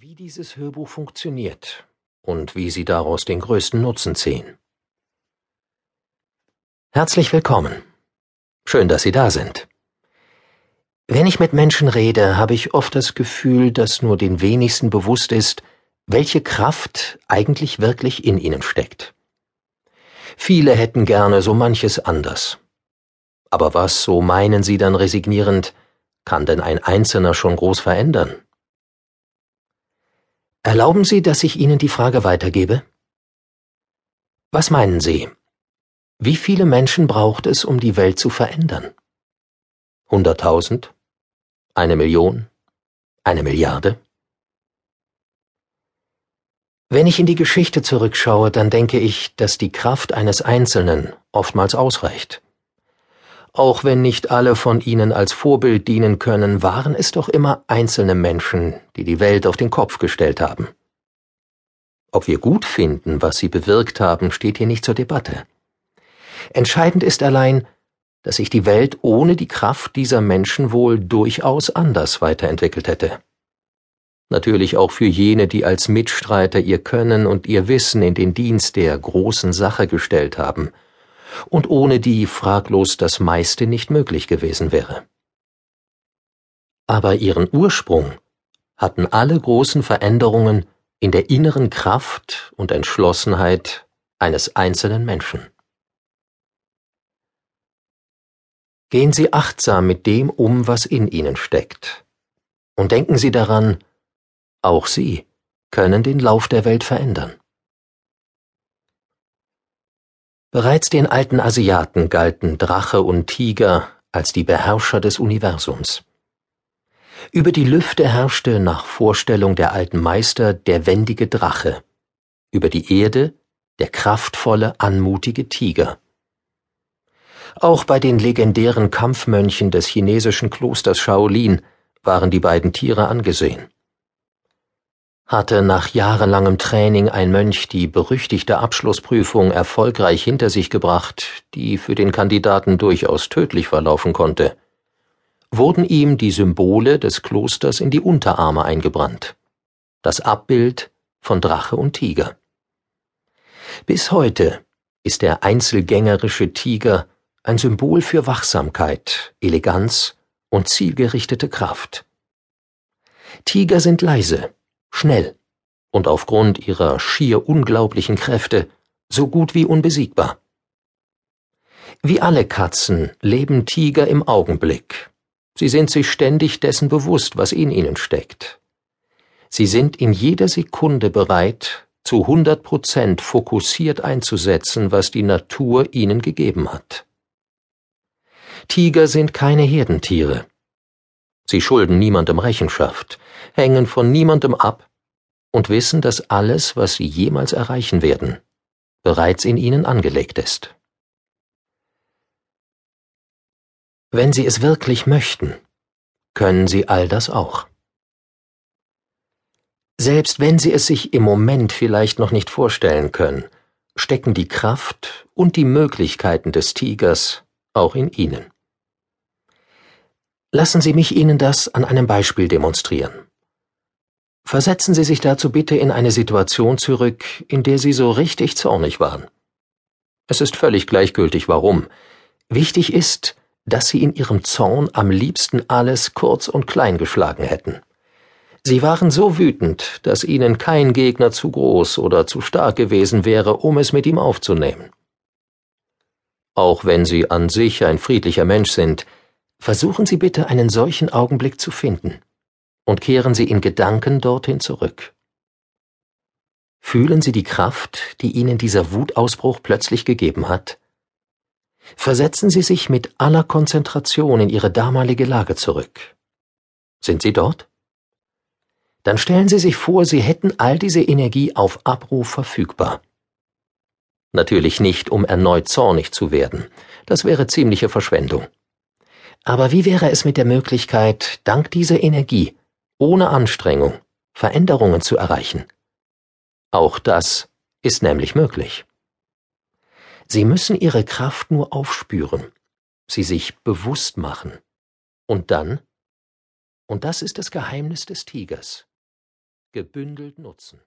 wie dieses Hörbuch funktioniert und wie Sie daraus den größten Nutzen ziehen. Herzlich willkommen. Schön, dass Sie da sind. Wenn ich mit Menschen rede, habe ich oft das Gefühl, dass nur den wenigsten bewusst ist, welche Kraft eigentlich wirklich in ihnen steckt. Viele hätten gerne so manches anders. Aber was, so meinen sie dann resignierend, kann denn ein Einzelner schon groß verändern? Erlauben Sie, dass ich Ihnen die Frage weitergebe? Was meinen Sie? Wie viele Menschen braucht es, um die Welt zu verändern? Hunderttausend? Eine Million? Eine Milliarde? Wenn ich in die Geschichte zurückschaue, dann denke ich, dass die Kraft eines Einzelnen oftmals ausreicht. Auch wenn nicht alle von ihnen als Vorbild dienen können, waren es doch immer einzelne Menschen, die die Welt auf den Kopf gestellt haben. Ob wir gut finden, was sie bewirkt haben, steht hier nicht zur Debatte. Entscheidend ist allein, dass sich die Welt ohne die Kraft dieser Menschen wohl durchaus anders weiterentwickelt hätte. Natürlich auch für jene, die als Mitstreiter ihr Können und ihr Wissen in den Dienst der großen Sache gestellt haben – und ohne die fraglos das meiste nicht möglich gewesen wäre. Aber ihren Ursprung hatten alle großen Veränderungen in der inneren Kraft und Entschlossenheit eines einzelnen Menschen. Gehen Sie achtsam mit dem um, was in Ihnen steckt, und denken Sie daran, auch Sie können den Lauf der Welt verändern. Bereits den alten Asiaten galten Drache und Tiger als die Beherrscher des Universums. Über die Lüfte herrschte nach Vorstellung der alten Meister der wendige Drache, über die Erde der kraftvolle, anmutige Tiger. Auch bei den legendären Kampfmönchen des chinesischen Klosters Shaolin waren die beiden Tiere angesehen. Hatte nach jahrelangem Training ein Mönch die berüchtigte Abschlussprüfung erfolgreich hinter sich gebracht, die für den Kandidaten durchaus tödlich verlaufen konnte, wurden ihm die Symbole des Klosters in die Unterarme eingebrannt. Das Abbild von Drache und Tiger. Bis heute ist der einzelgängerische Tiger ein Symbol für Wachsamkeit, Eleganz und zielgerichtete Kraft. Tiger sind leise, schnell und aufgrund ihrer schier unglaublichen Kräfte so gut wie unbesiegbar. Wie alle Katzen leben Tiger im Augenblick. Sie sind sich ständig dessen bewusst, was in ihnen steckt. Sie sind in jeder Sekunde bereit, zu hundert Prozent fokussiert einzusetzen, was die Natur ihnen gegeben hat. Tiger sind keine Herdentiere. Sie schulden niemandem Rechenschaft, hängen von niemandem ab und wissen, dass alles, was sie jemals erreichen werden, bereits in ihnen angelegt ist. Wenn sie es wirklich möchten, können sie all das auch. Selbst wenn sie es sich im Moment vielleicht noch nicht vorstellen können, stecken die Kraft und die Möglichkeiten des Tigers auch in ihnen. Lassen Sie mich Ihnen das an einem Beispiel demonstrieren. Versetzen Sie sich dazu bitte in eine Situation zurück, in der Sie so richtig zornig waren. Es ist völlig gleichgültig warum. Wichtig ist, dass Sie in Ihrem Zorn am liebsten alles kurz und klein geschlagen hätten. Sie waren so wütend, dass Ihnen kein Gegner zu groß oder zu stark gewesen wäre, um es mit ihm aufzunehmen. Auch wenn Sie an sich ein friedlicher Mensch sind, versuchen Sie bitte einen solchen Augenblick zu finden und kehren Sie in Gedanken dorthin zurück. Fühlen Sie die Kraft, die Ihnen dieser Wutausbruch plötzlich gegeben hat? Versetzen Sie sich mit aller Konzentration in Ihre damalige Lage zurück. Sind Sie dort? Dann stellen Sie sich vor, Sie hätten all diese Energie auf Abruf verfügbar. Natürlich nicht, um erneut zornig zu werden. Das wäre ziemliche Verschwendung. Aber wie wäre es mit der Möglichkeit, dank dieser Energie ohne Anstrengung Veränderungen zu erreichen. Auch das ist nämlich möglich. Sie müssen Ihre Kraft nur aufspüren, sie sich bewusst machen. Und dann, und das ist das Geheimnis des Tigers, gebündelt nutzen.